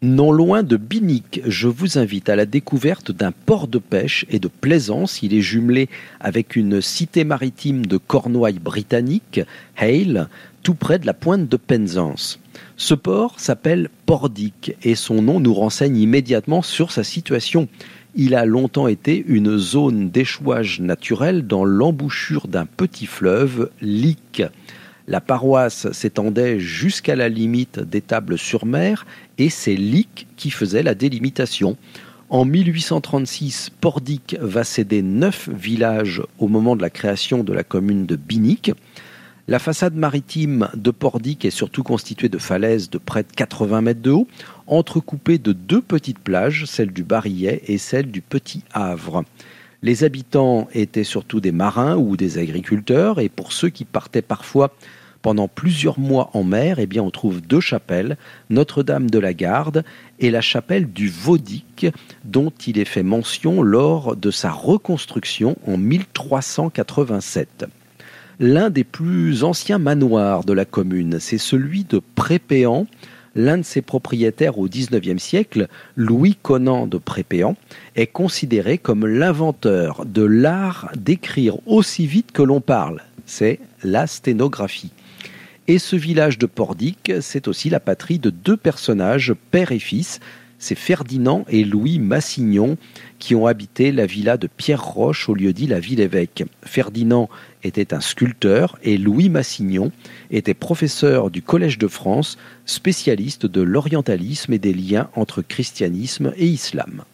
Non loin de Binic, je vous invite à la découverte d'un port de pêche et de plaisance. Il est jumelé avec une cité maritime de Cornouailles britannique, Hale, tout près de la pointe de Penzance. Ce port s'appelle Pordic et son nom nous renseigne immédiatement sur sa situation. Il a longtemps été une zone d'échouage naturel dans l'embouchure d'un petit fleuve, l'Ic. La paroisse s'étendait jusqu'à la limite des tables sur mer et c'est l'Ic qui faisait la délimitation. En 1836, Pordic va céder neuf villages au moment de la création de la commune de Binic. La façade maritime de Pordic est surtout constituée de falaises de près de 80 mètres de haut, entrecoupées de deux petites plages, celle du Barillet et celle du Petit Havre. Les habitants étaient surtout des marins ou des agriculteurs, et pour ceux qui partaient parfois pendant plusieurs mois en mer, eh on trouve deux chapelles, Notre-Dame de la Garde et la chapelle du Vaudic, dont il est fait mention lors de sa reconstruction en 1387. L'un des plus anciens manoirs de la commune, c'est celui de Prépéan. L'un de ses propriétaires au XIXe siècle, Louis Conan de Prépéan, est considéré comme l'inventeur de l'art d'écrire aussi vite que l'on parle. C'est la sténographie. Et ce village de Pordic, c'est aussi la patrie de deux personnages, père et fils. C'est Ferdinand et Louis Massignon qui ont habité la villa de Pierre Roche au lieu dit la ville-évêque. Ferdinand était un sculpteur et Louis Massignon était professeur du Collège de France, spécialiste de l'orientalisme et des liens entre christianisme et islam.